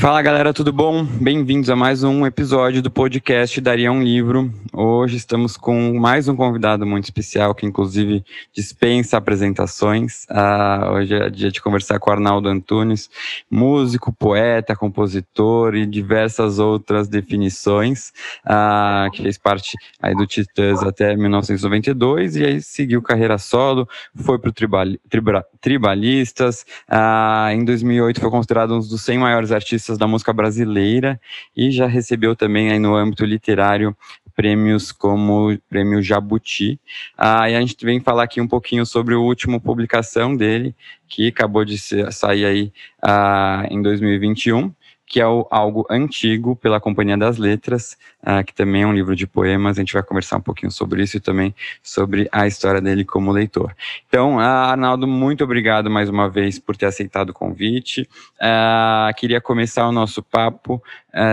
Fala galera, tudo bom? Bem-vindos a mais um episódio do podcast Daria um Livro. Hoje estamos com mais um convidado muito especial que, inclusive, dispensa apresentações. Ah, hoje é dia de conversar com Arnaldo Antunes, músico, poeta, compositor e diversas outras definições, ah, que fez parte aí do Titãs até 1992 e aí seguiu carreira solo, foi para o tribal, tribal, Tribalistas. Ah, em 2008 foi considerado um dos 100 maiores artistas artistas da música brasileira e já recebeu também aí no âmbito literário prêmios como o prêmio Jabuti. Ah, e a gente vem falar aqui um pouquinho sobre a última publicação dele, que acabou de sair aí ah, em 2021, que é o Algo Antigo, pela Companhia das Letras, uh, que também é um livro de poemas. A gente vai conversar um pouquinho sobre isso e também sobre a história dele como leitor. Então, uh, Arnaldo, muito obrigado mais uma vez por ter aceitado o convite. Uh, queria começar o nosso papo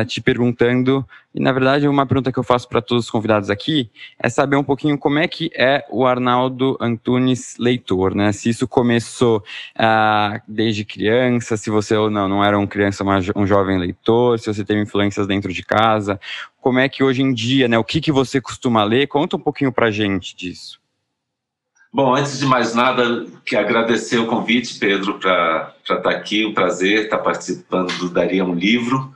te perguntando e na verdade, uma pergunta que eu faço para todos os convidados aqui é saber um pouquinho como é que é o Arnaldo Antunes leitor, né? Se isso começou ah, desde criança, se você ou não, não era um criança, mas um jovem leitor, se você teve influências dentro de casa, como é que hoje em dia, né? O que, que você costuma ler? Conta um pouquinho para gente disso. Bom, antes de mais nada, que agradecer o convite, Pedro, para estar tá aqui. Um prazer estar participando do Daria um Livro.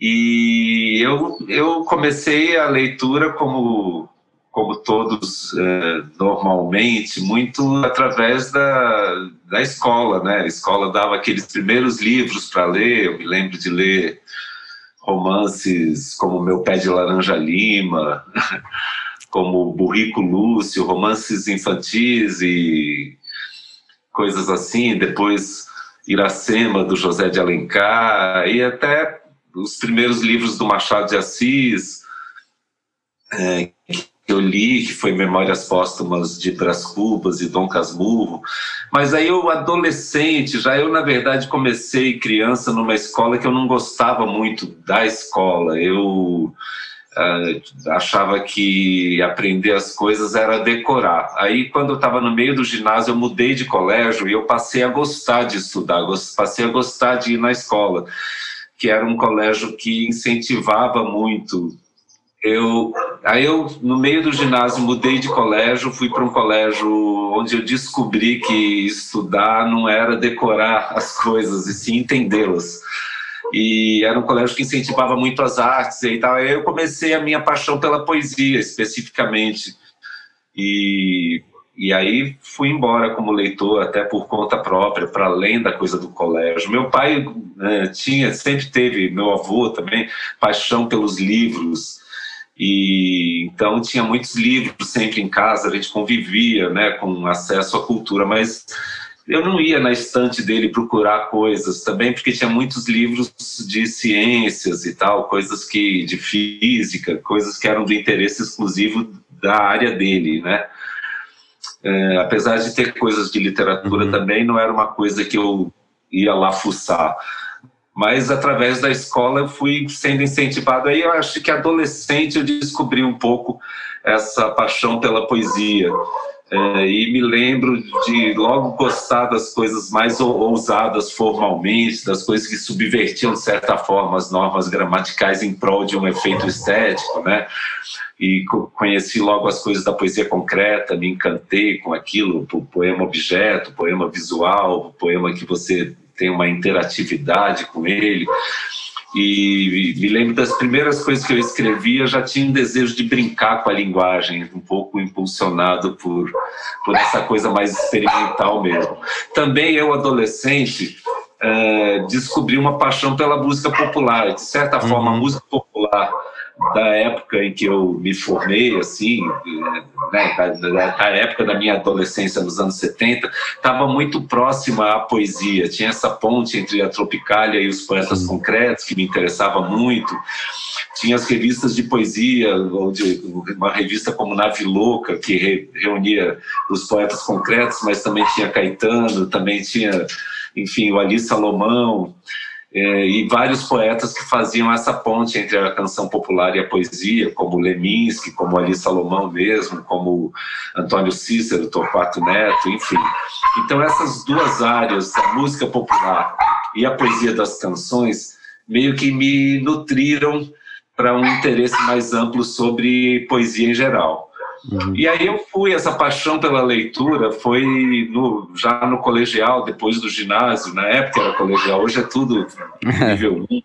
E eu, eu comecei a leitura como, como todos é, normalmente, muito através da, da escola, né? A escola dava aqueles primeiros livros para ler, eu me lembro de ler romances como Meu Pé de Laranja Lima, como Burrico Lúcio, romances infantis e coisas assim, depois Iracema, do José de Alencar, e até os primeiros livros do Machado de Assis é, que eu li, que foi Memórias Póstumas de Brás Cubas e Dom Casmurro, mas aí eu adolescente, já eu na verdade comecei criança numa escola que eu não gostava muito da escola, eu Uh, achava que aprender as coisas era decorar. Aí, quando eu estava no meio do ginásio, eu mudei de colégio e eu passei a gostar de estudar, passei a gostar de ir na escola que era um colégio que incentivava muito. Eu, aí eu, no meio do ginásio, mudei de colégio, fui para um colégio onde eu descobri que estudar não era decorar as coisas, e sim entendê-las. E era um colégio que incentivava muito as artes e tal. Aí eu comecei a minha paixão pela poesia, especificamente. E e aí fui embora como leitor, até por conta própria, para além da coisa do colégio. Meu pai né, tinha, sempre teve, meu avô também, paixão pelos livros. E então tinha muitos livros sempre em casa, a gente convivia, né, com acesso à cultura, mas eu não ia na estante dele procurar coisas também, porque tinha muitos livros de ciências e tal, coisas que de física, coisas que eram do interesse exclusivo da área dele, né? É, apesar de ter coisas de literatura uhum. também, não era uma coisa que eu ia lá fuçar. Mas através da escola eu fui sendo incentivado. Aí eu acho que adolescente eu descobri um pouco essa paixão pela poesia. É, e me lembro de logo gostar das coisas mais ousadas formalmente, das coisas que subvertiam de certa forma as normas gramaticais em prol de um efeito estético, né? E conheci logo as coisas da poesia concreta, me encantei com aquilo, o poema objeto, poema visual, poema que você tem uma interatividade com ele. E me lembro das primeiras coisas que eu escrevia, já tinha um desejo de brincar com a linguagem, um pouco impulsionado por, por essa coisa mais experimental mesmo. Também eu, adolescente, é, descobri uma paixão pela música popular. De certa forma, a uhum. música popular da época em que eu me formei, assim, né, da, da, época da minha adolescência, nos anos 70, estava muito próxima à poesia. Tinha essa ponte entre a Tropicália e os poetas Sim. concretos, que me interessava muito. Tinha as revistas de poesia, ou de, uma revista como Nave Louca, que re, reunia os poetas concretos, mas também tinha Caetano, também tinha, enfim, o Ali Salomão e vários poetas que faziam essa ponte entre a canção popular e a poesia, como Leminski, como Ali Salomão mesmo, como Antônio Cícero, Torquato Neto, enfim. Então essas duas áreas, a música popular e a poesia das canções, meio que me nutriram para um interesse mais amplo sobre poesia em geral. Uhum. E aí eu fui, essa paixão pela leitura foi no, já no colegial, depois do ginásio, na época era colegial, hoje é tudo nível 1,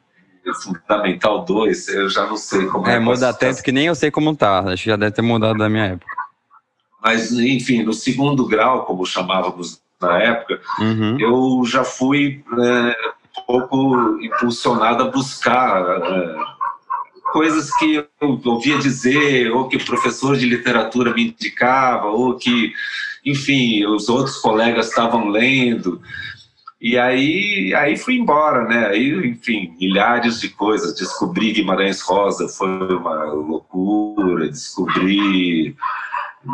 fundamental 2, eu já não sei como é. É, muda tanto que nem eu sei como tá, acho que já deve ter mudado da minha época. Mas, enfim, no segundo grau, como chamávamos na época, uhum. eu já fui é, um pouco impulsionado a buscar... É, coisas que eu ouvia dizer, ou que o professor de literatura me indicava, ou que, enfim, os outros colegas estavam lendo. E aí, aí fui embora, né? Aí, enfim, milhares de coisas. Descobri Guimarães Rosa, foi uma loucura. Descobri,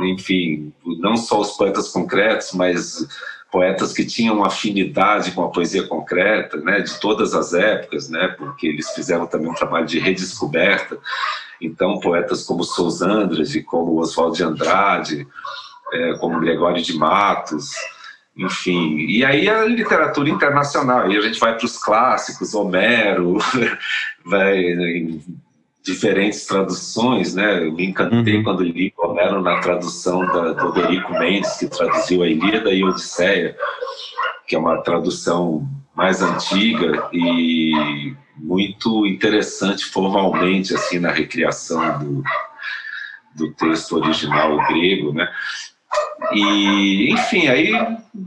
enfim, não só os poetas concretos, mas poetas que tinham afinidade com a poesia concreta, né, de todas as épocas, né, porque eles fizeram também um trabalho de redescoberta. Então, poetas como Souza Andrade, como Oswald de Andrade, é, como Gregório de Matos, enfim. E aí a literatura internacional, aí a gente vai para os clássicos, Homero, vai diferentes traduções, né? Eu me encantei uhum. quando li Homero na tradução da, do Dorico Mendes, que traduziu a Ilíada e a Odisseia, que é uma tradução mais antiga e muito interessante formalmente, assim, na recriação do, do texto original grego, né? E, enfim, aí,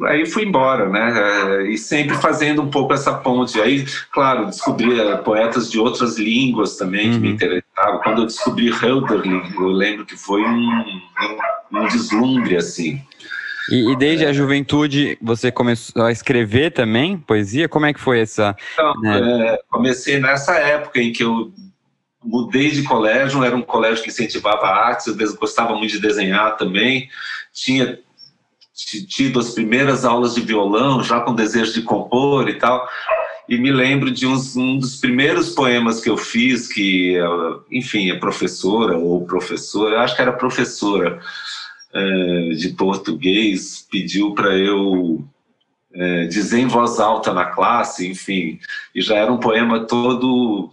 aí fui embora, né? E sempre fazendo um pouco essa ponte. Aí, claro, descobri eh, poetas de outras línguas também que uhum. me interessavam. Quando eu descobri Hölderlin, eu lembro que foi um, um, um deslumbre, assim. E, e, desde a juventude você começou a escrever também poesia? Como é que foi essa? Então, né? é, comecei nessa época em que eu mudei de colégio, era um colégio que incentivava artes, eu gostava muito de desenhar também, tinha tido as primeiras aulas de violão, já com desejo de compor e tal, e me lembro de uns, um dos primeiros poemas que eu fiz, que, enfim, a professora ou professora, acho que era professora é, de português, pediu para eu é, dizer em voz alta na classe, enfim, e já era um poema todo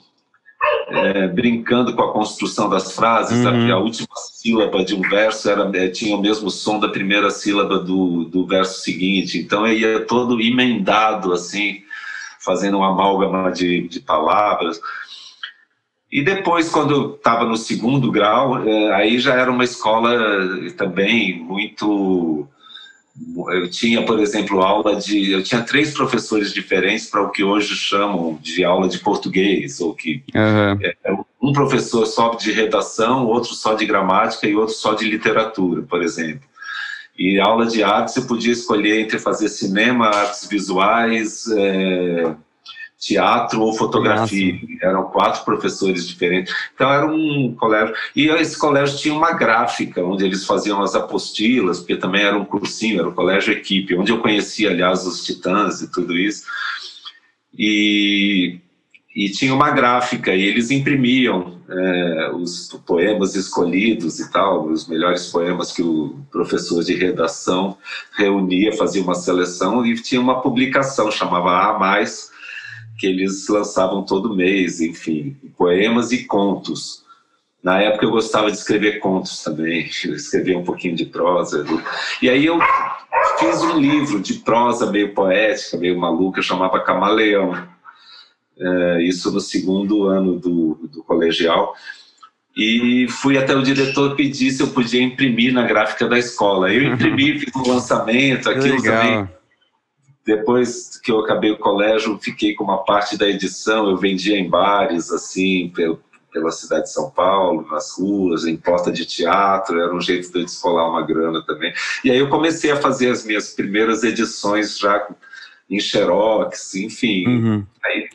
é, brincando com a construção das frases, uhum. a, a, última sílaba de um verso era, é, tinha o mesmo som da primeira sílaba do, do verso seguinte, então eu ia todo emendado, assim, fazendo uma amálgama de, de palavras. E depois, quando eu estava no segundo grau, é, aí já era uma escola também muito eu tinha, por exemplo, aula de. Eu tinha três professores diferentes para o que hoje chamam de aula de português, ou que uhum. um professor só de redação, outro só de gramática e outro só de literatura, por exemplo. E aula de arte você podia escolher entre fazer cinema, artes visuais, é, teatro ou fotografia. Nossa. Eram quatro professores diferentes. Então era um colégio. E esse colégio tinha uma gráfica, onde eles faziam as apostilas, porque também era um cursinho, era um colégio equipe, onde eu conhecia, aliás, os titãs e tudo isso. E, e tinha uma gráfica, e eles imprimiam é, os poemas escolhidos e tal, os melhores poemas que o professor de redação reunia, fazia uma seleção, e tinha uma publicação, chamava A Mais, que eles lançavam todo mês, enfim, poemas e contos. Na época eu gostava de escrever contos também, eu escrevia um pouquinho de prosa. E aí eu fiz um livro de prosa meio poética, meio maluca, chamava Camaleão. É, isso no segundo ano do, do colegial. E fui até o diretor pedir se eu podia imprimir na gráfica da escola. Eu imprimi, fiz um lançamento, aquilo também depois que eu acabei o colégio, fiquei com uma parte da edição, eu vendia em bares, assim, pela cidade de São Paulo, nas ruas, em porta de teatro, era um jeito de eu descolar uma grana também. E aí eu comecei a fazer as minhas primeiras edições já em xerox, enfim. Uhum.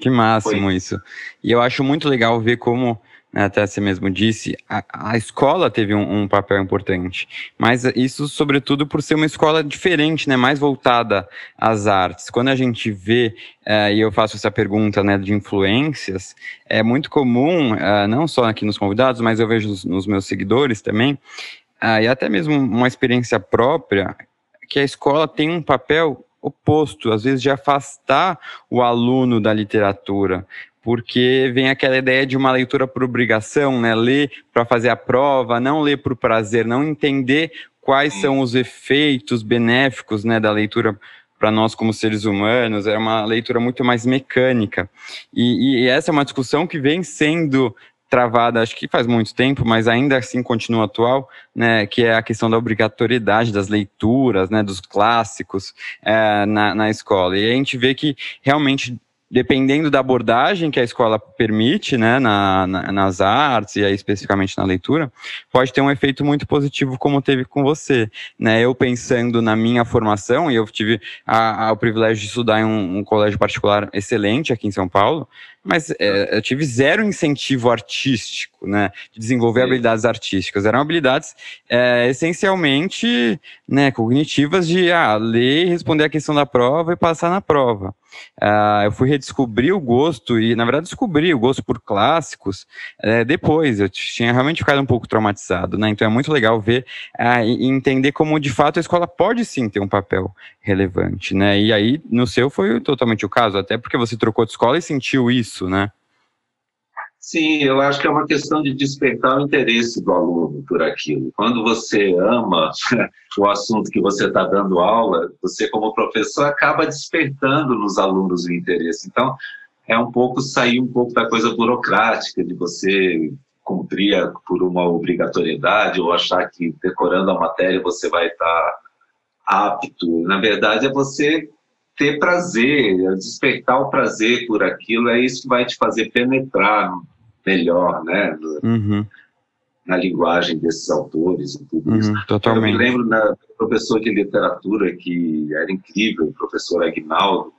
que máximo foi... isso. E eu acho muito legal ver como até você mesmo disse, a, a escola teve um, um, papel importante, mas isso sobretudo por ser uma escola diferente, né, mais voltada às artes. Quando a gente vê, uh, e eu faço essa pergunta né, de influências, é muito comum, uh, não só aqui nos convidados, mas eu vejo nos, nos meus seguidores também, uh, e até mesmo uma experiência própria, que a escola tem um papel oposto, às vezes de afastar o aluno da literatura, porque vem aquela ideia de uma leitura por obrigação, né? Ler para fazer a prova, não ler por prazer, não entender quais são os efeitos benéficos, né, da leitura para nós como seres humanos, é uma leitura muito mais mecânica. E, e, essa é uma discussão que vem sendo travada, acho que faz muito tempo, mas ainda assim continua atual, né, que é a questão da obrigatoriedade das leituras, né, dos clássicos é, na, na escola. E a gente vê que realmente dependendo da abordagem que a escola permite, né, na, na, nas artes e aí especificamente na leitura, pode ter um efeito muito positivo como teve com você, né? Eu pensando na minha formação e eu tive a, a, o privilégio de estudar em um, um colégio particular excelente aqui em São Paulo, mas é, eu tive zero incentivo artístico, né, de desenvolver Sim. habilidades artísticas. Eram habilidades é, essencialmente, né, cognitivas de ah, ler, responder a questão da prova e passar na prova. Uh, eu fui redescobrir o gosto e, na verdade, descobri o gosto por clássicos é, depois. Eu tinha realmente ficado um pouco traumatizado, né? Então é muito legal ver uh, e entender como, de fato, a escola pode sim ter um papel relevante, né? E aí, no seu, foi totalmente o caso, até porque você trocou de escola e sentiu isso, né? Sim, eu acho que é uma questão de despertar o interesse do aluno por aquilo. Quando você ama o assunto que você está dando aula, você, como professor, acaba despertando nos alunos o interesse. Então, é um pouco sair um pouco da coisa burocrática de você cumprir por uma obrigatoriedade ou achar que decorando a matéria você vai estar tá apto. Na verdade, é você ter prazer, é despertar o prazer por aquilo, é isso que vai te fazer penetrar melhor, né? Uhum. Na linguagem desses autores e tudo uhum, isso. Totalmente. Eu me lembro da professor de literatura que era incrível, o professor Agnaldo,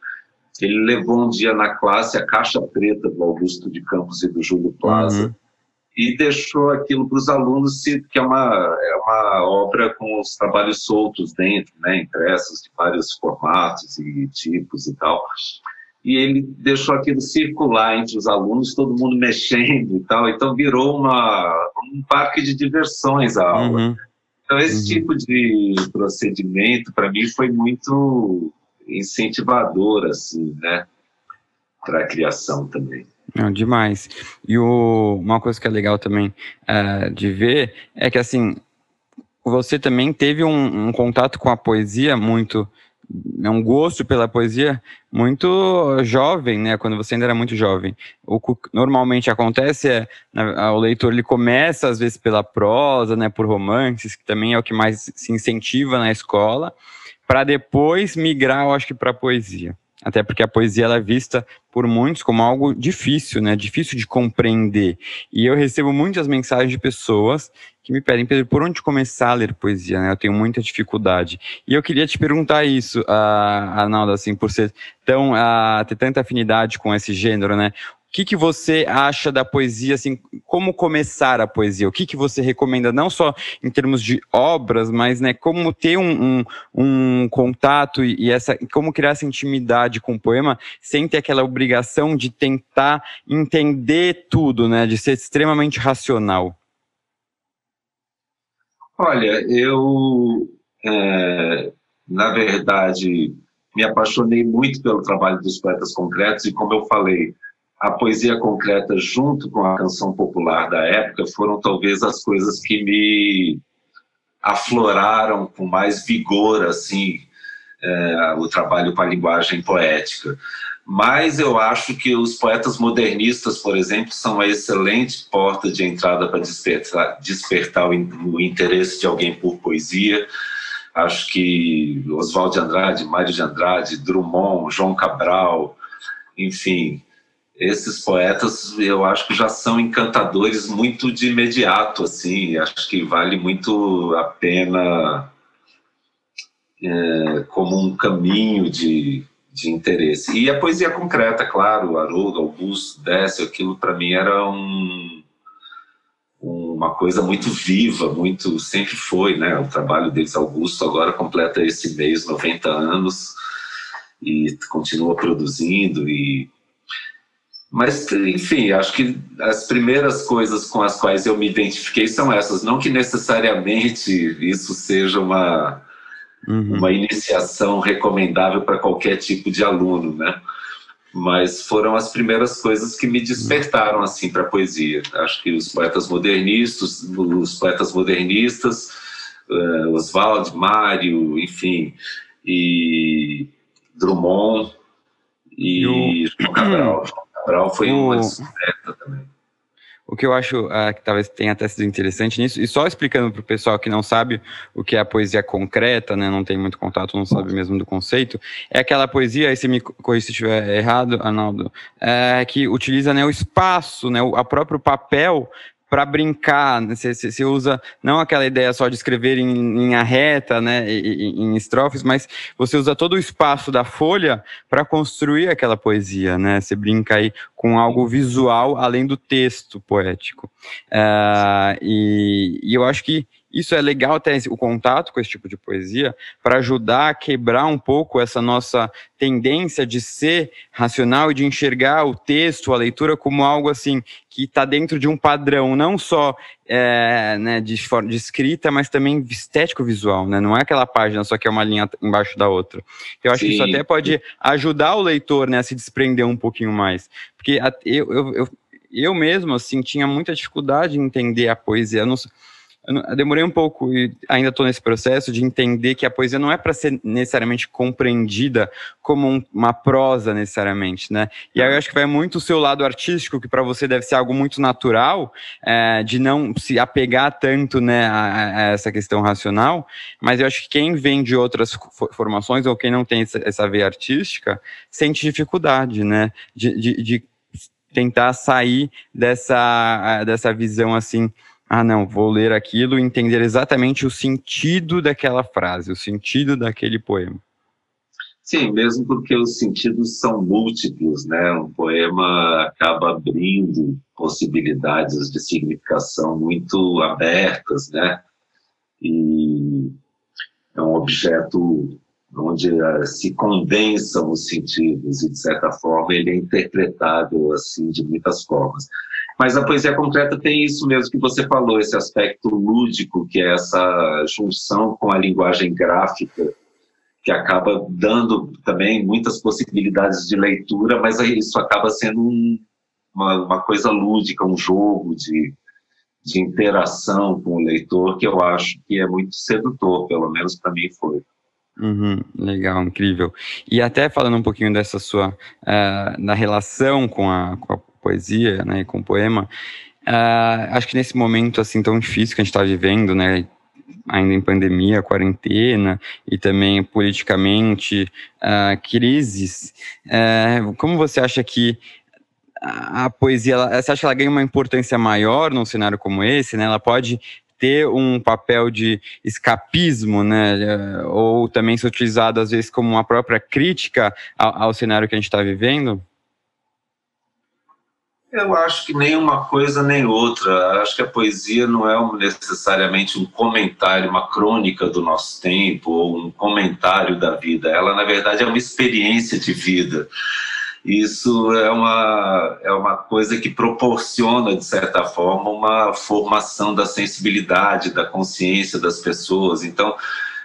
ele levou um dia na classe a caixa preta do Augusto de Campos e do Júlio Plaza. Uhum e deixou aquilo para os alunos, que é uma, é uma obra com os trabalhos soltos dentro, né, impressos de vários formatos e tipos e tal. E ele deixou aquilo circular entre os alunos, todo mundo mexendo e tal. Então virou uma, um parque de diversões a aula. Uhum. Então esse uhum. tipo de procedimento, para mim, foi muito incentivador, assim, né, para a criação também. Não, demais. E o, uma coisa que é legal também uh, de ver é que, assim, você também teve um, um, contato com a poesia muito, né, um gosto pela poesia muito jovem, né? Quando você ainda era muito jovem. O que normalmente acontece é o leitor ele começa às vezes pela prosa, né? Por romances, que também é o que mais se incentiva na escola, para depois migrar, eu acho que para poesia até porque a poesia ela é vista por muitos como algo difícil, né? Difícil de compreender. E eu recebo muitas mensagens de pessoas que me pedem, Pedro, por onde começar a ler poesia, né? Eu tenho muita dificuldade. E eu queria te perguntar isso, uh, Arnaldo, assim, por ser tão, uh, ter tanta afinidade com esse gênero, né? Que, que você acha da poesia, assim, como começar a poesia? O que, que você recomenda, não só em termos de obras, mas, né, como ter um, um, um contato e, e, essa, como criar essa intimidade com o poema, sem ter aquela obrigação de tentar entender tudo, né, de ser extremamente racional? Olha, eu, é, na verdade, me apaixonei muito pelo trabalho dos poetas concretos e, como eu falei, a poesia concreta junto com a canção popular da época foram talvez as coisas que me afloraram com mais vigor assim é, o trabalho com a linguagem poética. Mas eu acho que os poetas modernistas, por exemplo, são uma excelente porta de entrada para despertar, despertar o, o interesse de alguém por poesia. Acho que Oswald de Andrade, Mário de Andrade, Drummond, João Cabral, enfim, esses poetas eu acho que já são encantadores muito de imediato, assim, acho que vale muito a pena é, como um caminho de, de interesse. E a poesia concreta, claro, Haroldo, Augusto, Décio, aquilo para mim era um, uma coisa muito viva, muito sempre foi, né? O trabalho deles, Augusto, agora completa esse mês 90 anos e continua produzindo e mas, enfim, acho que as primeiras coisas com as quais eu me identifiquei são essas. Não que necessariamente isso seja uma, uhum. uma iniciação recomendável para qualquer tipo de aluno, né? Mas foram as primeiras coisas que me despertaram assim para a poesia. Acho que os poetas modernistas, os poetas modernistas, uh, Oswald, Mário, enfim, e Drummond e, e João Cabral. Cabral foi o... uma descoberta também. O que eu acho uh, que talvez tenha até sido interessante nisso, e só explicando para o pessoal que não sabe o que é a poesia concreta, né, não tem muito contato, não sabe mesmo do conceito, é aquela poesia, aí você me corrija se estiver errado, Arnaldo, é, que utiliza né, o espaço, né, o a próprio papel para brincar, você, você, usa não aquela ideia só de escrever em linha reta, né, em, em estrofes, mas você usa todo o espaço da folha para construir aquela poesia, né? Você brinca aí com algo visual além do texto poético. Uh, e, e eu acho que isso é legal ter o contato com esse tipo de poesia para ajudar a quebrar um pouco essa nossa tendência de ser racional e de enxergar o texto, a leitura como algo assim que está dentro de um padrão, não só é, né, de, de, escrita, mas também estético-visual, né? Não é aquela página só que é uma linha embaixo da outra. Eu acho Sim. que isso até pode ajudar o leitor né, a se desprender um pouquinho mais, porque eu, eu, eu, eu mesmo assim tinha muita dificuldade em entender a poesia. Eu não, eu demorei um pouco e ainda estou nesse processo de entender que a poesia não é para ser necessariamente compreendida como um, uma prosa necessariamente, né? E aí eu acho que vai muito o seu lado artístico, que para você deve ser algo muito natural, é, de não se apegar tanto, né, a, a, essa questão racional. Mas eu acho que quem vem de outras formações ou quem não tem essa, essa veia artística sente dificuldade, né, de, de, de tentar sair dessa dessa visão assim ah, não, vou ler aquilo e entender exatamente o sentido daquela frase, o sentido daquele poema. Sim, mesmo porque os sentidos são múltiplos, né? Um poema acaba abrindo possibilidades de significação muito abertas, né? E é um objeto onde uh, se condensam os sentidos e de certa forma ele é interpretável assim de muitas formas. Mas a poesia concreta tem isso mesmo que você falou, esse aspecto lúdico, que é essa junção com a linguagem gráfica, que acaba dando também muitas possibilidades de leitura, mas isso acaba sendo um, uma, uma, coisa lúdica, um jogo de, de interação com o leitor, que eu acho que é muito sedutor, pelo menos para mim foi. Uhum, legal, incrível. E até falando um pouquinho dessa sua, uh, da relação com a, com a poesia, né, com poema, uh, acho que nesse momento assim tão difícil que a gente está vivendo, né, ainda em pandemia, quarentena e também politicamente uh, crises, como você acha que a poesia, ela, você acha que ela ganha uma importância maior num cenário como esse, né? Ela pode ter um papel de escapismo, né? Ou também ser utilizado às vezes como uma própria crítica ao, ao cenário que a gente está vivendo? Eu acho que nem uma coisa nem outra. Acho que a poesia não é necessariamente um comentário, uma crônica do nosso tempo ou um comentário da vida. Ela, na verdade, é uma experiência de vida. Isso é uma, é uma coisa que proporciona, de certa forma, uma formação da sensibilidade, da consciência das pessoas. Então,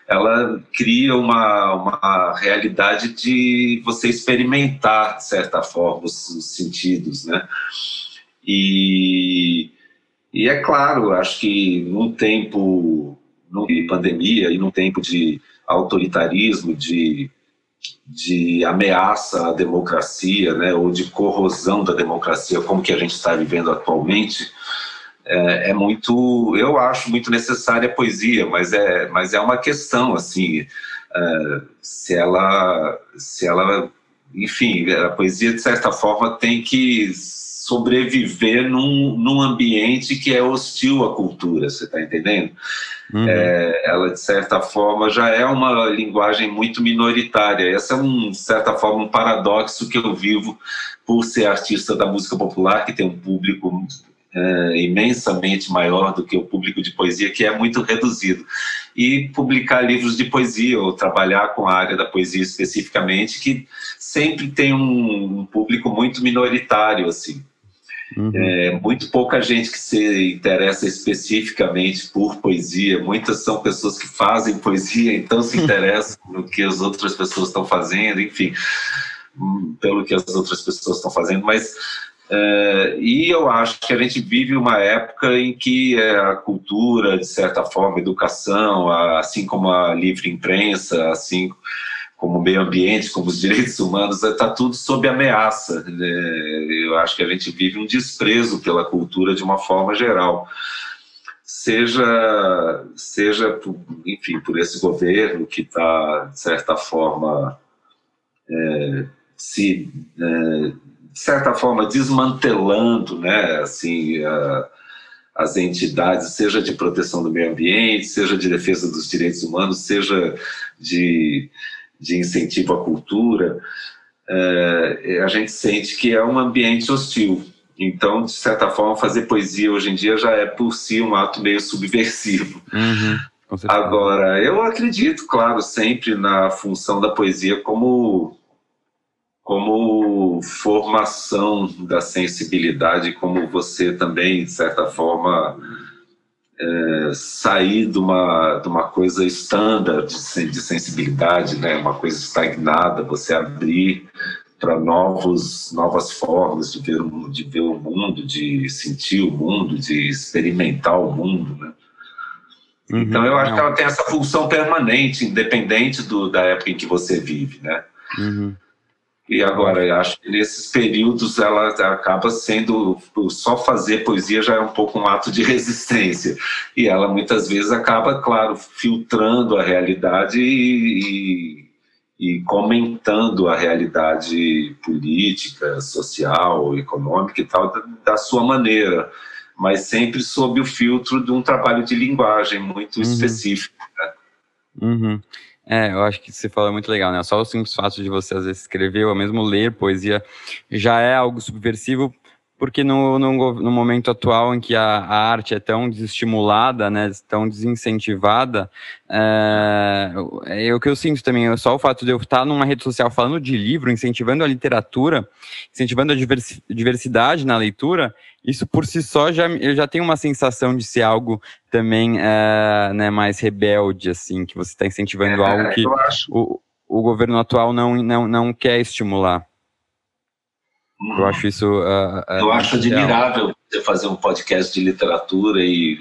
ela cria uma, uma realidade de você experimentar, de certa forma, os, os sentidos, né? E, e é claro, acho que num tempo de pandemia e num tempo de autoritarismo, de, de ameaça à democracia, né, ou de corrosão da democracia, como que a gente está vivendo atualmente, é, é, muito, eu acho muito necessária a poesia, mas é, mas é uma questão assim, é, se ela, se ela enfim, a poesia, de certa forma, tem que sobreviver num, num ambiente que é hostil à cultura, você está entendendo? Uhum. É, ela, de certa forma, já é uma linguagem muito minoritária. Essa é, um, de certa forma, um paradoxo que eu vivo por ser artista da música popular, que tem um público é, imensamente maior do que o público de poesia, que é muito reduzido. E publicar livros de poesia, ou trabalhar com a área da poesia especificamente, que sempre tem um, um público muito minoritário, assim. Uhum. É, muito pouca gente que se interessa especificamente por poesia. Muitas são pessoas que fazem poesia, então se interessam no que as outras pessoas estão fazendo, enfim, hum, pelo que as outras pessoas estão fazendo. Mas é, e eu acho que a gente vive uma época em que é, a cultura, de certa forma, a educação, assim como a livre imprensa, assim como meio ambiente, como os direitos humanos, está tudo sob ameaça. Né? Eu acho que a gente vive um desprezo pela cultura de uma forma geral. Seja, seja enfim, por esse governo que está, de certa forma, é, se é, de certa forma, desmantelando né, assim, a, as entidades, seja de proteção do meio ambiente, seja de defesa dos direitos humanos, seja de, de incentivo à cultura, é, a gente sente que é um ambiente hostil. Então, de certa forma, fazer poesia hoje em dia já é por si um ato meio subversivo. Uhum, Agora, eu acredito, claro, sempre na função da poesia como como formação da sensibilidade, como você também, de certa forma, é, sair de uma, de uma coisa estándar de, de sensibilidade, né? uma coisa estagnada, você abrir para novos novas formas de ver, de ver o mundo, de sentir o mundo, de experimentar o mundo. Né? Uhum, então, eu acho não. que ela tem essa função permanente, independente do, da época em que você vive. Né? Uhum. E agora, eu acho que nesses períodos ela acaba sendo, só fazer poesia já é um pouco um ato de resistência. E ela muitas vezes acaba, claro, filtrando a realidade e, e comentando a realidade política, social, econômica e tal, da, da, sua maneira, mas sempre sob o filtro de um trabalho de linguagem muito uhum. específico. Né? Uhum. É, eu acho que você falou muito legal, né? Só o simples fato de você às vezes escrever ou mesmo ler poesia já é algo subversivo, porque no, no, no momento atual em que a, a, arte é tão desestimulada, né, tão desincentivada, é, é, o que eu sinto também, é só o fato de eu estar numa rede social falando de livro, incentivando a literatura, incentivando a diversidade na leitura, isso por si só já, eu já tenho uma sensação de ser algo também é, né, mais rebelde, assim, que você está incentivando é, algo que o, o governo atual não, não, não quer estimular. Hum. Eu acho isso. Uh, eu acho admirável você fazer um podcast de literatura e,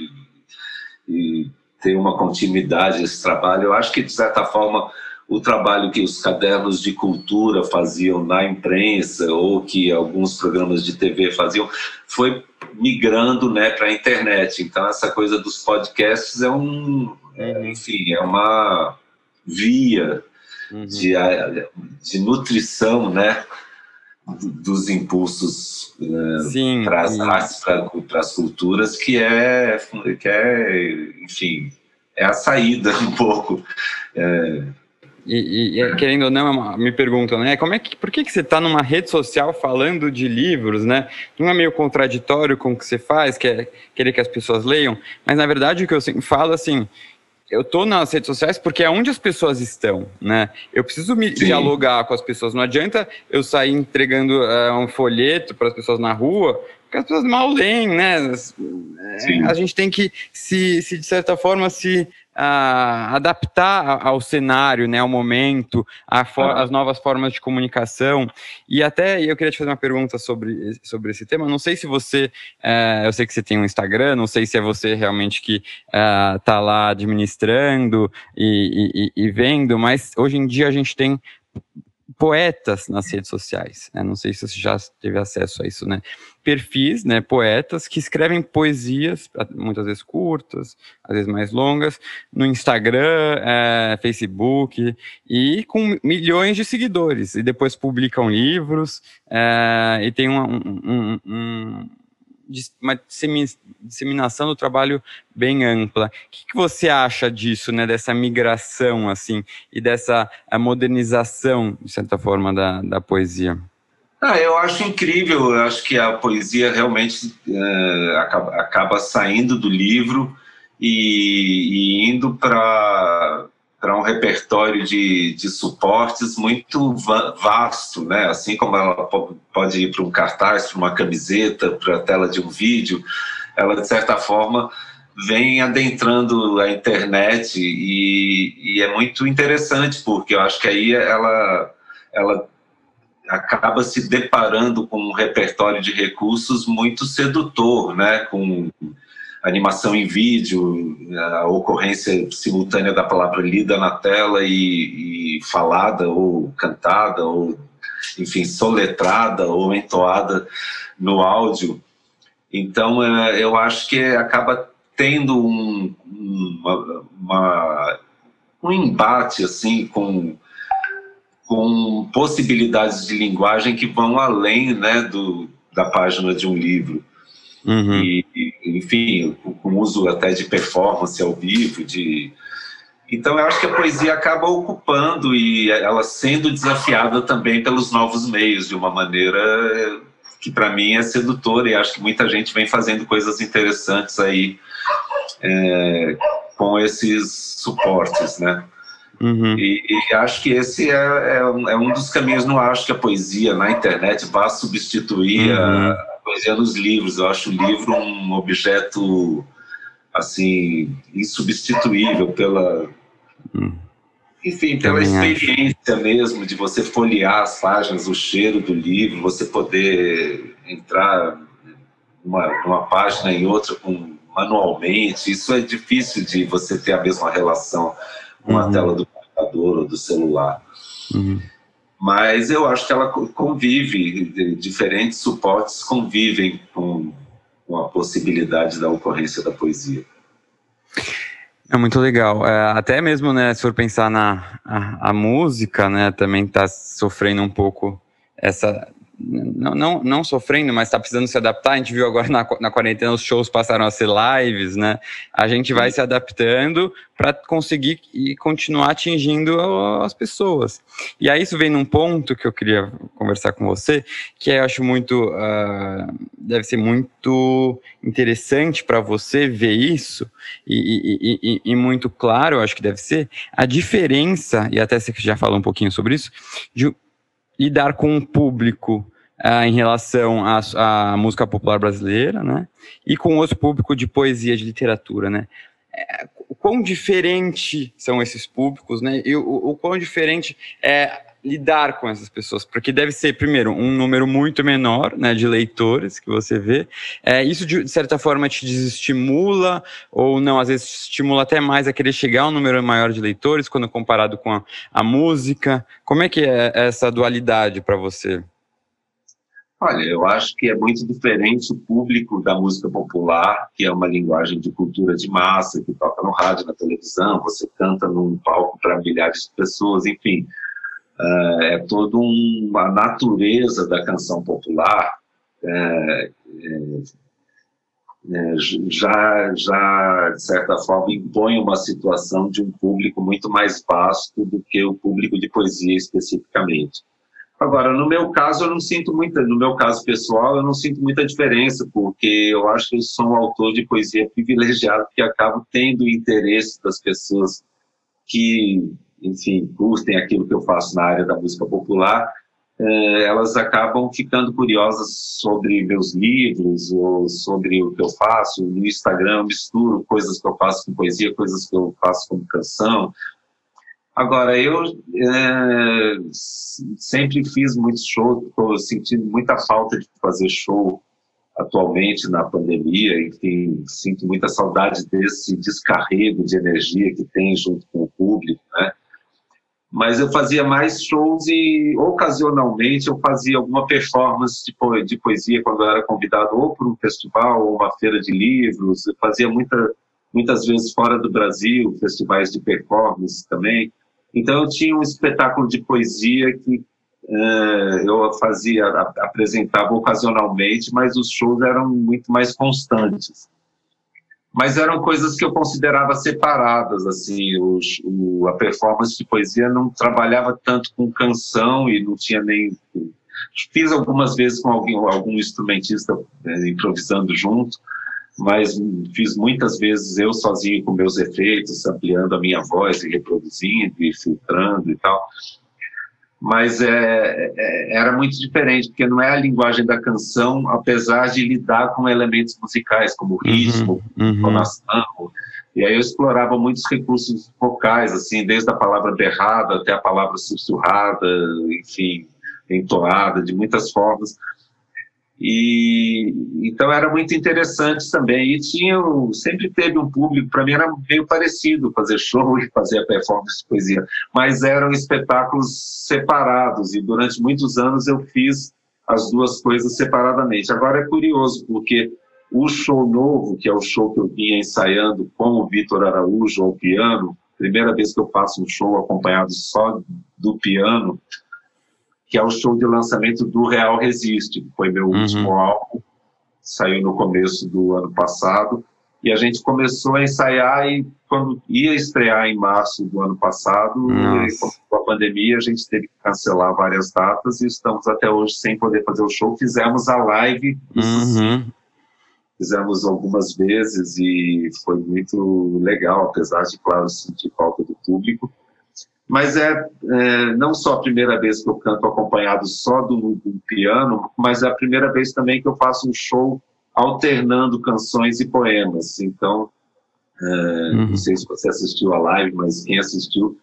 e ter uma continuidade nesse trabalho. Eu acho que, de certa forma, o trabalho que os cadernos de cultura faziam na imprensa ou que alguns programas de TV faziam foi migrando né, para a internet. Então, essa coisa dos podcasts é um, é, enfim, é uma via uhum. de, de nutrição, né? dos impulsos uh, para as artes, para as culturas, que é, que é, enfim, é a saída um pouco. É, e, e, querendo ou não, é me perguntam, né? Como é que, por que, que você está numa rede social falando de livros, né? Não é meio contraditório com o que você faz, que é querer que as pessoas leiam, mas na verdade o que eu falo assim, eu tô nas redes sociais porque é onde as pessoas estão, né? Eu preciso me Sim. dialogar com as pessoas. Não adianta eu sair entregando uh, um folheto para as pessoas na rua, porque as pessoas mal leem, né? Sim. A gente tem que se, se de certa forma se uh, adaptar ao cenário, né, ao momento, às novas formas de comunicação. E até eu queria te fazer uma pergunta sobre, sobre esse tema. Não sei se você, uh, eu sei que você tem um Instagram, não sei se é você realmente que está uh, lá administrando e, e, e vendo, mas hoje em dia a gente tem poetas nas redes sociais. Né? Não sei se você já teve acesso a isso, né? Perfis, né? Poetas que escrevem poesias, muitas vezes curtas, às vezes mais longas, no Instagram, é, Facebook, e com milhões de seguidores. E depois publicam livros, é, e tem um, um, um uma disseminação do trabalho bem ampla. O que, que, você acha disso, né, dessa migração, assim, e dessa modernização, de certa forma, da, da poesia? Ah, eu acho incrível, eu acho que a poesia realmente é, acaba, acaba, saindo do livro e, e indo para para um repertório de, de suportes muito vasto, né? Assim como ela pode ir para um cartaz, para uma camiseta, para a tela de um vídeo, ela de certa forma vem adentrando a internet e, e é muito interessante porque eu acho que aí ela ela acaba se deparando com um repertório de recursos muito sedutor, né? Com animação em vídeo, a ocorrência simultânea da palavra lida na tela e, e falada ou cantada ou enfim soletrada ou entoada no áudio. Então é, eu acho que acaba tendo um, uma, uma, um embate assim com com possibilidades de linguagem que vão além né, do, da página de um livro. Uhum. E, enfim, com uso até de performance ao vivo, de então eu acho que a poesia acaba ocupando e ela sendo desafiada também pelos novos meios de uma maneira que para mim é sedutora e acho que muita gente vem fazendo coisas interessantes aí é, com esses suportes, né? Uhum. E, e, acho que esse é, é, é, um dos caminhos. Não acho que a poesia na internet vá substituir uhum. a, poesia nos livros. Eu acho o livro um objeto assim insubstituível pela hum. enfim pela experiência acho. mesmo de você folhear as páginas, o cheiro do livro, você poder entrar numa, numa página em outra com manualmente. Isso é difícil de você ter a mesma relação com a uhum. tela do computador ou do celular. Uhum mas eu acho que ela convive, diferentes suportes convivem com, com a possibilidade da ocorrência da poesia. É muito legal. É, até mesmo, né, se for pensar na a, a música, né, também está sofrendo um pouco essa não, não, não sofrendo, mas está precisando se adaptar. A gente viu agora na, na quarentena os shows passaram a ser lives, né? A gente vai se adaptando para conseguir e continuar atingindo as pessoas. E aí isso vem num ponto que eu queria conversar com você, que eu acho muito, uh, deve ser muito interessante para você ver isso e, e, e, e, muito claro, eu acho que deve ser a diferença e até você já falou um pouquinho sobre isso de lidar com o público uh, em relação à, à, música popular brasileira, né? E com outro público de poesia, de literatura, né? É, quão diferente são esses públicos, né? E o, o quão diferente é lidar com essas pessoas, porque deve ser, primeiro, um número muito menor né, de leitores que você vê. É, isso, de certa forma, te desestimula, ou não, às vezes estimula até mais a querer chegar a um número maior de leitores quando comparado com a, a música. Como é que é essa dualidade para você? Olha, eu acho que é muito diferente o público da música popular, que é uma linguagem de cultura de massa, que toca no rádio, na televisão, você canta num palco para milhares de pessoas, enfim. Uh, é toda uma natureza da canção popular é, é, é, já, já, de certa forma, impõe uma situação de um público muito mais vasto do que o público de poesia especificamente. Agora, no meu caso, eu não sinto muita, no meu caso pessoal, eu não sinto muita diferença, porque eu acho que eu sou um autor de poesia privilegiado que acabo tendo o interesse das pessoas que enfim, curtem aquilo que eu faço na área da música popular, eh, elas acabam ficando curiosas sobre meus livros ou sobre o que eu faço. No Instagram eu misturo coisas que eu faço com poesia, coisas que eu faço com canção. Agora, eu é, sempre fiz muitos shows, estou sentindo muita falta de fazer show atualmente na pandemia, enfim, sinto muita saudade desse descarrego de energia que tem junto com o público, né? Mas eu fazia mais shows e ocasionalmente eu fazia alguma performance de, po de poesia quando eu era convidado ou para um festival ou uma feira de livros. Eu fazia muita, muitas vezes fora do Brasil, festivais de performance também. Então eu tinha um espetáculo de poesia que uh, eu fazia, apresentava ocasionalmente, mas os shows eram muito mais constantes mas eram coisas que eu considerava separadas, assim, os, o, a performance de poesia não trabalhava tanto com canção e não tinha nem... Fiz algumas vezes com alguém, algum instrumentista né, improvisando junto, mas fiz muitas vezes eu sozinho com meus efeitos, ampliando a minha voz e reproduzindo e filtrando e tal mas é, é, era muito diferente, porque não é a linguagem da canção, apesar de lidar com elementos musicais, como uhum, ritmo, uhum, entonação, e aí eu explorava muitos recursos vocais, assim, desde a palavra berrada até a palavra sussurrada, enfim, entoada, de muitas formas, e então era muito interessante também. E tinha, sempre teve um público, para mim era meio parecido fazer show e fazer a performance de poesia, mas eram espetáculos separados e durante muitos anos eu fiz as duas coisas separadamente. Agora é curioso porque o show novo, que é o show que eu vinha ensaiando com o Vitor Araújo ao piano, primeira vez que eu faço um show acompanhado só do piano, que é o show de lançamento do Real Resiste, que foi meu uhum. último álbum, saiu no começo do ano passado, e a gente começou a ensaiar e quando ia estrear em março do ano passado, com a pandemia, a gente teve que cancelar várias datas e estamos até hoje sem poder fazer o show. Fizemos a live, uhum. fizemos algumas vezes e foi muito legal, apesar de, claro, sentir falta do público mas é, é, não só a primeira vez que eu canto acompanhado só do, do, piano, mas é a primeira vez também que eu faço um show alternando canções e poemas. Então, é, uhum. não sei se você assistiu a live, mas quem assistiu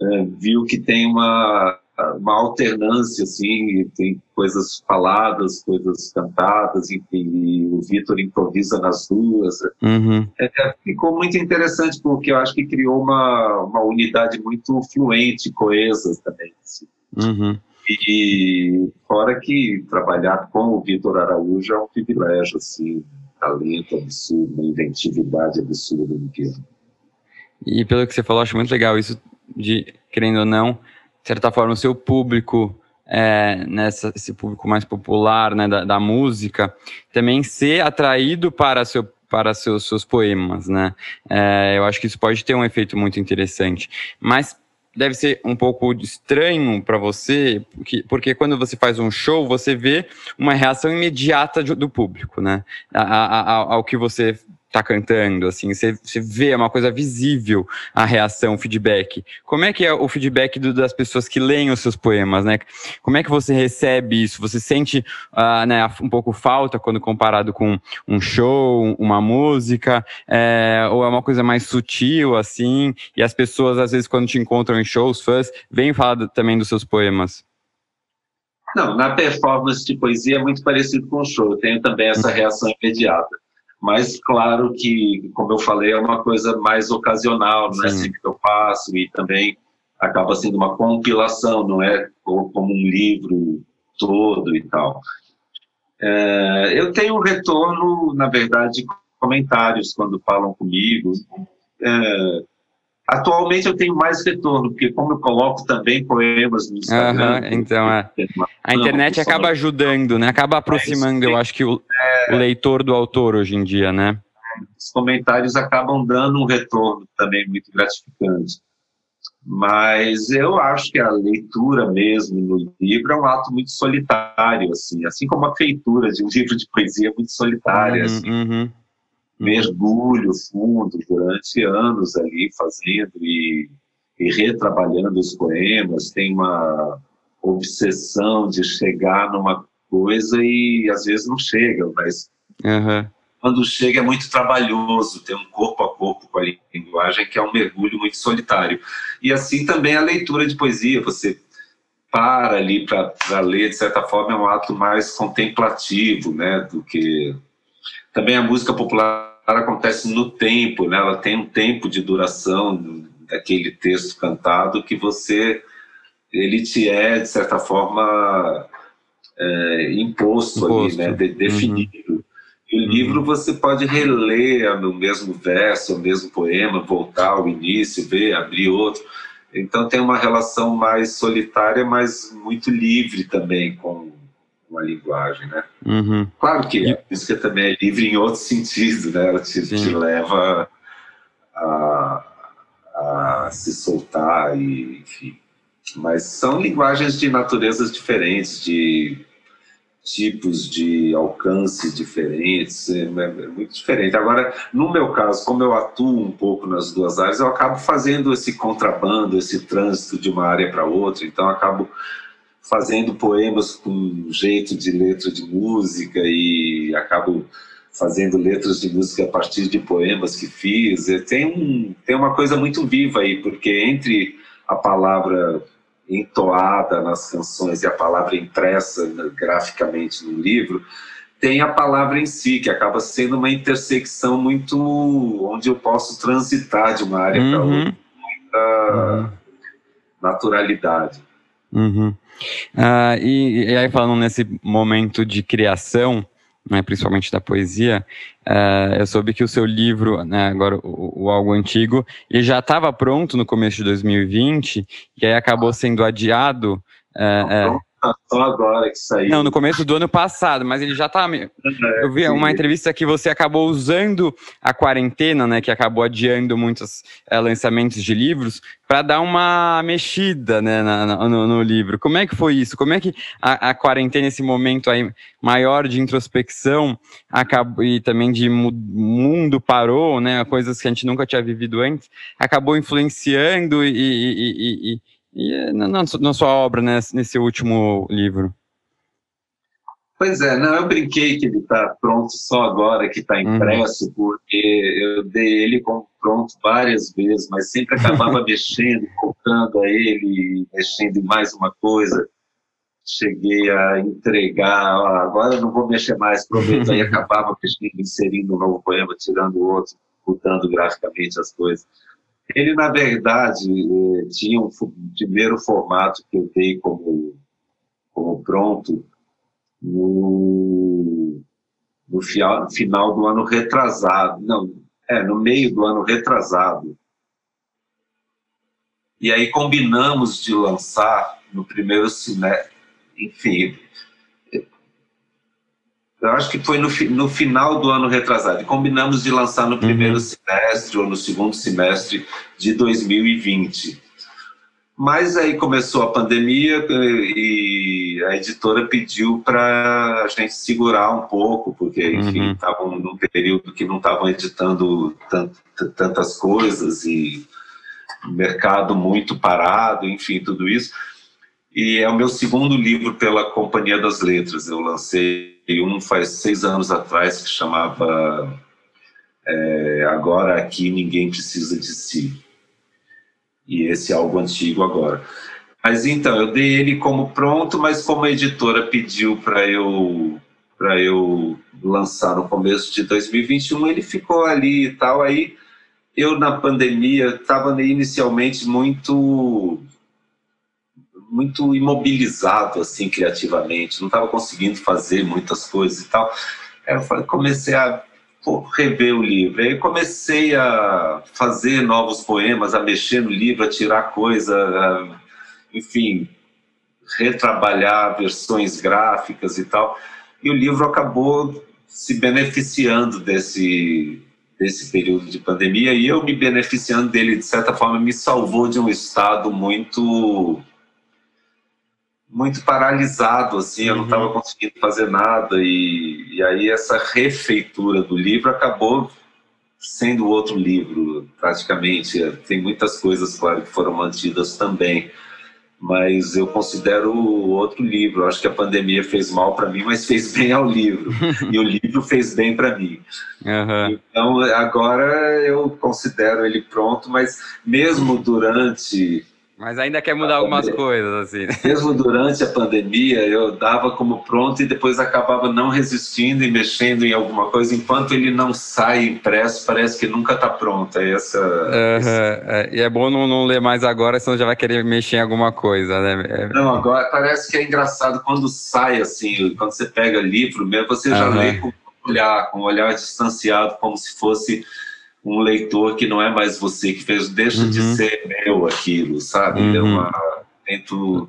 é, viu que tem uma uma alternância, assim, tem coisas faladas, coisas cantadas, enfim, e o Vitor improvisa nas duas. Uhum. É, é, ficou muito interessante, porque eu acho que criou uma, uma unidade muito fluente, coesa também. Assim. Uhum. E fora que trabalhar com o Vitor Araújo é um privilégio, assim, talento absurdo, inventividade absurda. E pelo que você falou, acho muito legal isso de, querendo ou não, certa forma, o seu público, é, nessa, esse público mais popular né, da, da música, também ser atraído para seu para seus, seus poemas, né? É, eu acho que isso pode ter um efeito muito interessante. Mas deve ser um pouco estranho para você, porque, porque, quando você faz um show, você vê uma reação imediata do público, né? A, a, a, ao que você tá cantando, assim, você, vê é uma coisa visível a reação, o feedback. Como é que é o feedback do, das pessoas que leem os seus poemas, né? Como é que você recebe isso? Você sente uh, né, um pouco falta quando comparado com um show, uma música, é, ou é uma coisa mais sutil, assim, e as pessoas, às vezes, quando te encontram em shows, fãs, vêm falar também dos seus poemas? Não, na performance de poesia é muito parecido com o show. Eu tenho também essa reação imediata. Mas, claro que, como eu falei, é uma coisa mais ocasional, não é sempre que eu faço, e também acaba sendo uma compilação, não é como um livro todo e tal. É, eu tenho um retorno, na verdade, comentários quando falam comigo. É, atualmente eu tenho mais retorno, porque como eu coloco também poemas no Instagram... Uhum, então, é. A internet acaba ajudando, né? Acaba aproximando, eu acho que o, o leitor do autor hoje em dia, né? Os comentários acabam dando um retorno também muito gratificante. Mas eu acho que a leitura mesmo no livro é um ato muito solitário, assim, assim como a feitura de um livro de poesia é muito solitária, uhum, assim. Uhum. Mergulho fundo durante anos ali fazendo e, e retrabalhando os poemas, tem uma obsessão de chegar numa coisa e às vezes não chega, mas uhum. quando chega é muito trabalhoso, tem um corpo a corpo com a linguagem que é um mergulho muito solitário. E assim também a leitura de poesia, você para ali para ler, de certa forma é um ato mais contemplativo, né, do que... Também a música popular acontece no tempo, né, ela tem um tempo de duração, daquele texto cantado que você ele te é de certa forma é, imposto, imposto, ali, né, de, definido. Uhum. E o uhum. livro você pode reler no mesmo verso, o mesmo poema, voltar ao início, ver, abrir outro. Então tem uma relação mais solitária, mas muito livre também com a linguagem, né? Uhum. Claro que a música também é livre em outro sentido, né? Ela te, te leva a, a se soltar e, enfim. Mas são linguagens de naturezas diferentes, de tipos de alcance diferentes, é, é, muito diferente. Agora, no meu caso, como eu atuo um pouco nas duas áreas, eu acabo fazendo esse contrabando, esse trânsito de uma área para outra, então acabo fazendo poemas com jeito de letra de música e acabo fazendo letras de música a partir de poemas que fiz. Tem, um, tem uma coisa muito viva aí, porque entre a palavra entoada nas canções e a palavra impressa graficamente no livro, tem a palavra em si, que acaba sendo uma intersecção muito onde eu posso transitar de uma área uhum. para outra com muita uhum. naturalidade. Uhum. Uh, e, e, aí falando nesse momento de criação, né, principalmente da poesia, uh, eu soube que o seu livro, né, agora o, o Algo Antigo, ele já estava pronto no começo de 2020 e aí acabou sendo adiado. Uh, só agora que saiu. Não, no começo do ano passado, mas ele já tá. Eu vi uma entrevista que você acabou usando a quarentena, né? Que acabou adiando muitos é, lançamentos de livros, para dar uma mexida né, na, na, no, no, livro. Como é que foi isso? Como é que a, a quarentena, esse momento aí maior de introspecção acabou, e também de mundo parou, né? Coisas que a gente nunca tinha vivido antes, acabou influenciando e, e, e e é na, na, sua obra, né, nesse último livro? Pois é, não, eu brinquei que ele está pronto só agora, que está uhum. impresso, uhum. porque eu dei ele como pronto várias vezes, mas sempre acabava mexendo, voltando a ele, mexendo em mais uma coisa. Cheguei a entregar, ó, agora eu não vou mexer mais, prometo, aí acabava mexendo, inserindo um novo poema, tirando outro, mudando graficamente as coisas. Ele, na verdade, eh, tinha um primeiro formato que eu dei como, como pronto no, no final do ano retrasado. Não, é, no meio do ano retrasado. E aí combinamos de lançar no primeiro semestre, enfim, eu acho que foi no, no final do ano retrasado. Combinamos de lançar no primeiro uhum. semestre ou no segundo semestre de 2020. Mas aí começou a pandemia e a editora pediu para a gente segurar um pouco, porque, enfim, estavam uhum. num período que não estavam editando tantas coisas e mercado muito parado, enfim, tudo isso. E é o meu segundo livro pela Companhia das Letras. Eu lancei um faz seis anos atrás que chamava é, Agora Aqui Ninguém Precisa de Si. E esse é algo antigo agora. Mas então, eu dei ele como pronto, mas como a editora pediu para eu para eu lançar no começo de 2021, ele ficou ali e tal. Aí eu na pandemia estava inicialmente muito muito imobilizado assim criativamente, não estava conseguindo fazer muitas coisas e tal. Aí eu comecei a pô, rever o livro. Aí comecei a fazer novos poemas, a mexer no livro, a tirar coisa, a, enfim, retrabalhar versões gráficas e tal. E o livro acabou se beneficiando desse desse período de pandemia e eu me beneficiando dele de certa forma me salvou de um estado muito muito paralisado, assim, eu não estava uhum. conseguindo fazer nada, e, e aí essa refeitura do livro acabou sendo outro livro, praticamente. Tem muitas coisas, claro, que foram mantidas também, mas eu considero outro livro. Eu acho que a pandemia fez mal para mim, mas fez bem ao livro, e o livro fez bem para mim. Uhum. Então, agora eu considero ele pronto, mas mesmo durante Mas ainda quer mudar algumas coisas, assim. Mesmo durante a pandemia, eu dava como pronto e depois acabava não resistindo e mexendo em alguma coisa. Enquanto ele não sai impresso, parece que nunca está pronto. É essa, uhum. é, e é bom não, não, ler mais agora, senão já vai querer mexer em alguma coisa, né? É... Não, agora parece que é engraçado quando sai, assim, quando você pega livro mesmo, você já uhum. lê com um olhar, com um olhar distanciado, como se fosse um leitor que não é mais você que fez, deixa uhum. de ser meu aquilo, sabe? Uhum. É uma, tento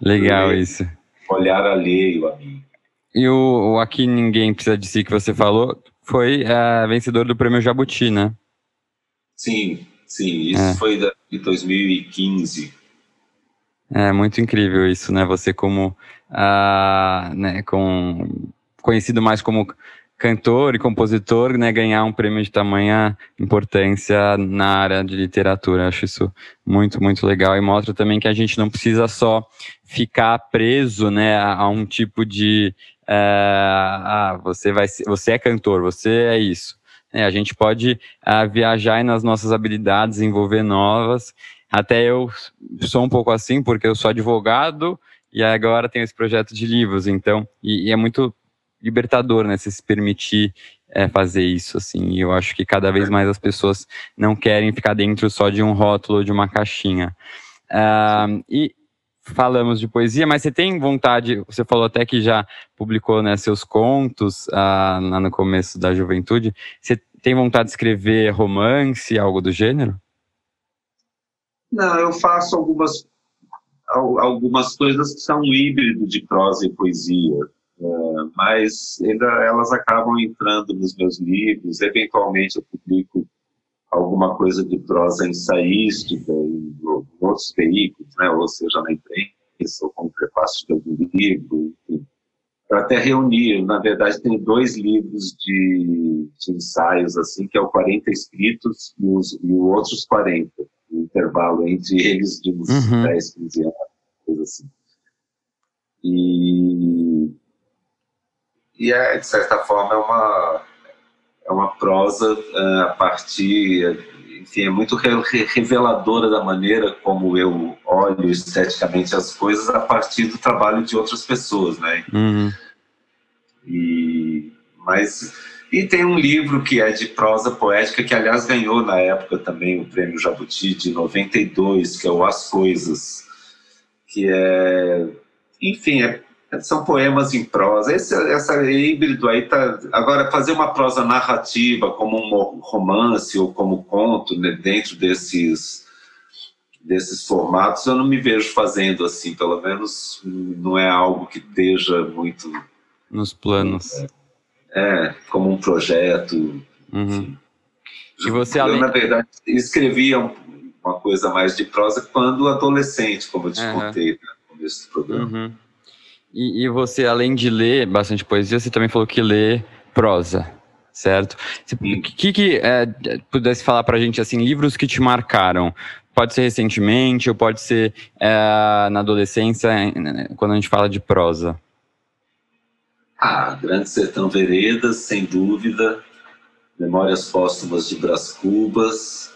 legal isso. Olhar alheio a mim. E o, o Aqui Ninguém Precisa de Si que você falou foi é, vencedor do prêmio Jabuti, né? Sim, sim. Isso é. foi de 2015. É muito incrível isso, né? Você como, ah, né, com, conhecido mais como cantor e compositor, né, ganhar um prêmio de tamanha importância na área de literatura. Acho isso muito, muito legal e mostra também que a gente não precisa só ficar preso, né, a, um tipo de, uh, ah, você vai, você é cantor, você é isso. É, a gente pode uh, viajar nas nossas habilidades, desenvolver novas. Até eu sou um pouco assim, porque eu sou advogado e agora tenho esse projeto de livros, então, e, e é muito libertador, né? Se se permitir é, fazer isso, assim. E eu acho que cada vez mais as pessoas não querem ficar dentro só de um rótulo, de uma caixinha. Uh, e falamos de poesia, mas você tem vontade, você falou até que já publicou né, seus contos uh, no começo da juventude, você tem vontade de escrever romance, algo do gênero? Não, eu faço algumas, algumas coisas que são um híbrido de prosa e poesia. É, mas ainda elas acabam entrando nos meus livros. Eventualmente eu publico alguma coisa de prosa ensaística em, em outros veículos, né? ou seja, na imprensa, ou como prefácio de algum livro, enfim. Eu até reunir, na verdade, tem dois livros de, de, ensaios, assim, que é o 40 Escritos e os e outros 40, o intervalo entre eles de uns uhum. 10, 15 anos, coisa assim. E e é, de certa forma, é uma, é uma prosa uh, a partir, enfim, é muito reveladora da maneira como eu olho esteticamente as coisas a partir do trabalho de outras pessoas, né? Uhum. E, mas, e tem um livro que é de prosa poética, que aliás ganhou na época também o prêmio Jabuti de 92, que é o As Coisas, que é, enfim, é são poemas em prosa. Esse, essa híbrido aí tá. Agora, fazer uma prosa narrativa, como um romance ou como conto, né, dentro desses desses formatos, eu não me vejo fazendo assim. Pelo menos não é algo que esteja muito nos planos. É, é como um projeto. Uhum. E você, eu, além... na verdade, escrevia uma coisa mais de prosa quando adolescente, como eu te uhum. contei né, no começo do programa. Uhum. E, e, você, além de ler bastante poesia, você também falou que lê prosa, certo? O que, que é, pudesse falar para a gente, assim, livros que te marcaram? Pode ser recentemente ou pode ser é, na adolescência, quando a gente fala de prosa. Ah, Grande Sertão Veredas, sem dúvida. Memórias Póstumas de Brás Cubas.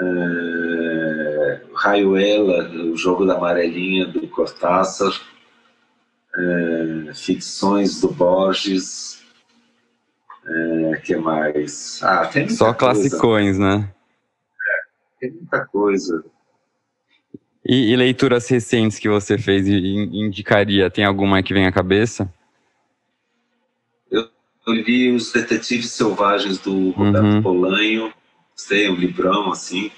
É, Raiuela, o Jogo da Amarelinha, do Cortázar é, ficções do Borges, é, que mais? Ah, tem Só classicões, né? É, tem muita coisa. E, e, leituras recentes que você fez e indicaria? Tem alguma que vem à cabeça? Eu, eu li Os Detetives Selvagens do Roberto uhum. Polanho, sei, um librão assim.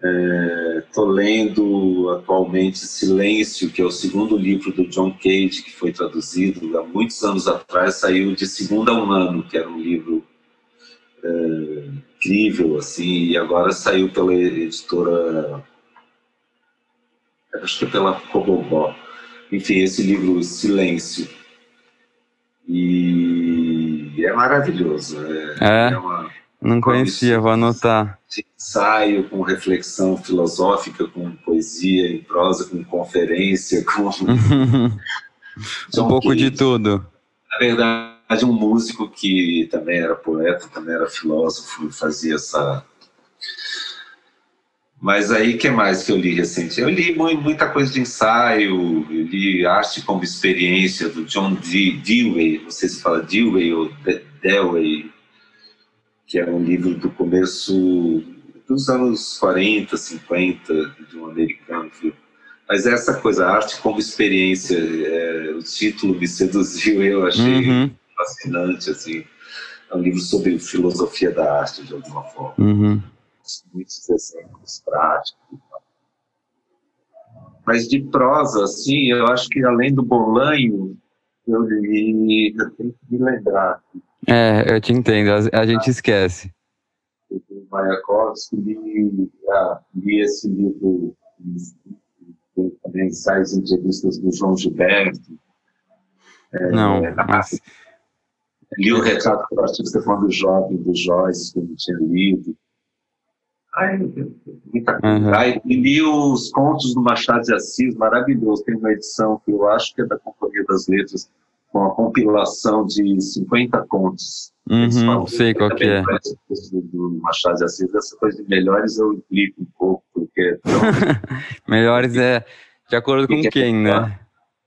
Estou é, lendo atualmente Silêncio, que é o segundo livro do John Cage, que foi traduzido há muitos anos atrás, saiu de segunda a um ano, que era um livro é, incrível, assim, e agora saiu pela editora, acho que é pela Cobobó. Enfim, esse livro Silêncio. E é maravilhoso. É, é. é uma, não conhecia, vou anotar. De ensaio, com reflexão filosófica, com poesia em prosa, com conferência, com. um pouco Cage. de tudo. Na verdade, um músico que também era poeta, também era filósofo, fazia essa. Mas aí, que mais que eu li recente? Eu li muita coisa de ensaio, eu li Arte como Experiência, do John Dewey, não sei se fala Dewey ou Dewey, que é um livro do começo dos anos 40, 50, de um americano. Mas essa coisa, Arte como Experiência, é, o título me seduziu, eu achei uhum. fascinante, assim. É um livro sobre filosofia da arte, de alguma forma. Uhum muitos exemplos práticos. Mas de prosa, assim, eu acho que além do Bolanho, eu li, eu tenho que me lembrar. É, eu te entendo, a, a gente esquece. O Mayakovsky, li, ah, li esse livro, e entrevistas do João Gilberto. É, Não, mas... Li o retrato do artista quando jovem do Joyce, que eu não tinha lido. Ai, muita Uhum. Aí li os contos do Machado de Assis, maravilhoso. Tem uma edição que eu acho que é da Companhia das Letras, com a compilação de 50 contos. Uhum, sei qual que é. Do Machado de Assis, essa coisa de melhores eu implico um pouco, porque é melhores é de acordo com quem, né?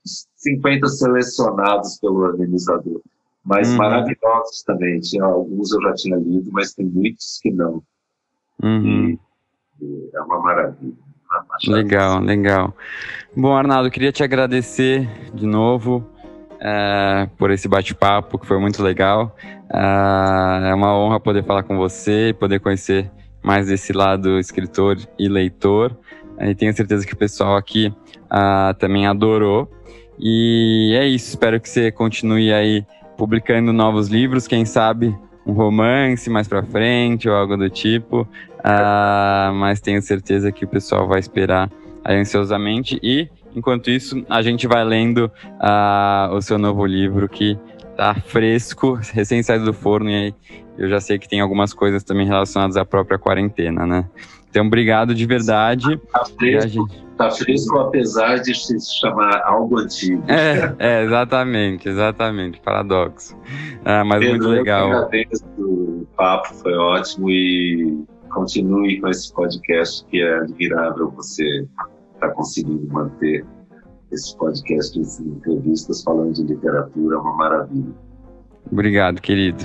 50 selecionados pelo organizador. Mas uhum. maravilhosos também. Tinha alguns eu já tinha lido, mas tem muitos que não. Uhum. E, e é uma maravilha. Legal, legal. Bom, Arnaldo, queria te agradecer de novo é, por esse bate-papo, que foi muito legal. É, é uma honra poder falar com você poder conhecer mais desse lado escritor e leitor. E tenho certeza que o pessoal aqui uh, também adorou. E é isso, espero que você continue aí publicando novos livros, quem sabe um romance mais para frente ou algo do tipo. Uh, mas tenho certeza que o pessoal vai esperar aí ansiosamente. E, enquanto isso, a gente vai lendo uh, o seu novo livro que tá fresco, recém saído do forno, e aí eu já sei que tem algumas coisas também relacionadas à própria quarentena, né? Então, obrigado de verdade. Tá fresco, gente... tá fresco apesar de se chamar algo antigo. É, é exatamente, exatamente, paradoxo. Ah, mas Pedro, muito legal. Eu agradeço, o papo foi ótimo e continue com esse podcast que é admirável você estar tá conseguindo manter esse podcast de entrevistas falando de literatura, é uma maravilha. Obrigado, querido.